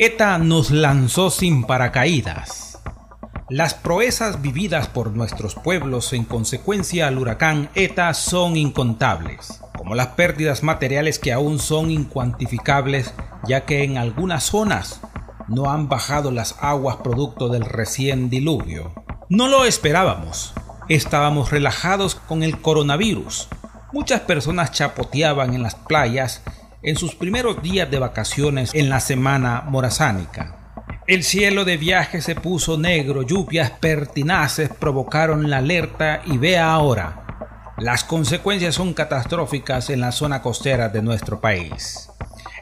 ETA nos lanzó sin paracaídas. Las proezas vividas por nuestros pueblos en consecuencia al huracán ETA son incontables, como las pérdidas materiales que aún son incuantificables, ya que en algunas zonas no han bajado las aguas producto del recién diluvio. No lo esperábamos. Estábamos relajados con el coronavirus. Muchas personas chapoteaban en las playas en sus primeros días de vacaciones en la semana morazánica. El cielo de viaje se puso negro, lluvias pertinaces provocaron la alerta y vea ahora. Las consecuencias son catastróficas en la zona costera de nuestro país.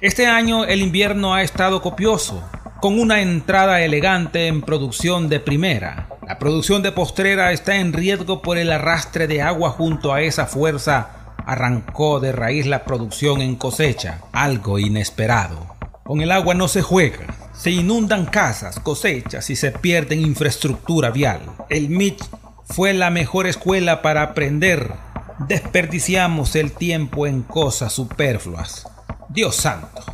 Este año el invierno ha estado copioso, con una entrada elegante en producción de primera. La producción de postrera está en riesgo por el arrastre de agua junto a esa fuerza arrancó de raíz la producción en cosecha, algo inesperado. Con el agua no se juega, se inundan casas, cosechas y se pierde infraestructura vial. El MIT fue la mejor escuela para aprender. Desperdiciamos el tiempo en cosas superfluas. Dios santo.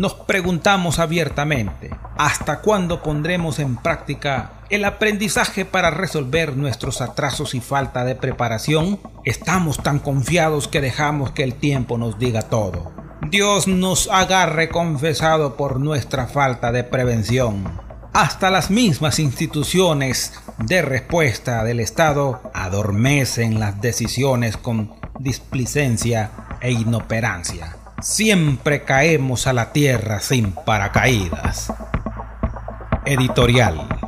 Nos preguntamos abiertamente, ¿hasta cuándo pondremos en práctica el aprendizaje para resolver nuestros atrasos y falta de preparación? Estamos tan confiados que dejamos que el tiempo nos diga todo. Dios nos agarre confesado por nuestra falta de prevención. Hasta las mismas instituciones de respuesta del Estado adormecen las decisiones con displicencia e inoperancia. Siempre caemos a la tierra sin paracaídas. Editorial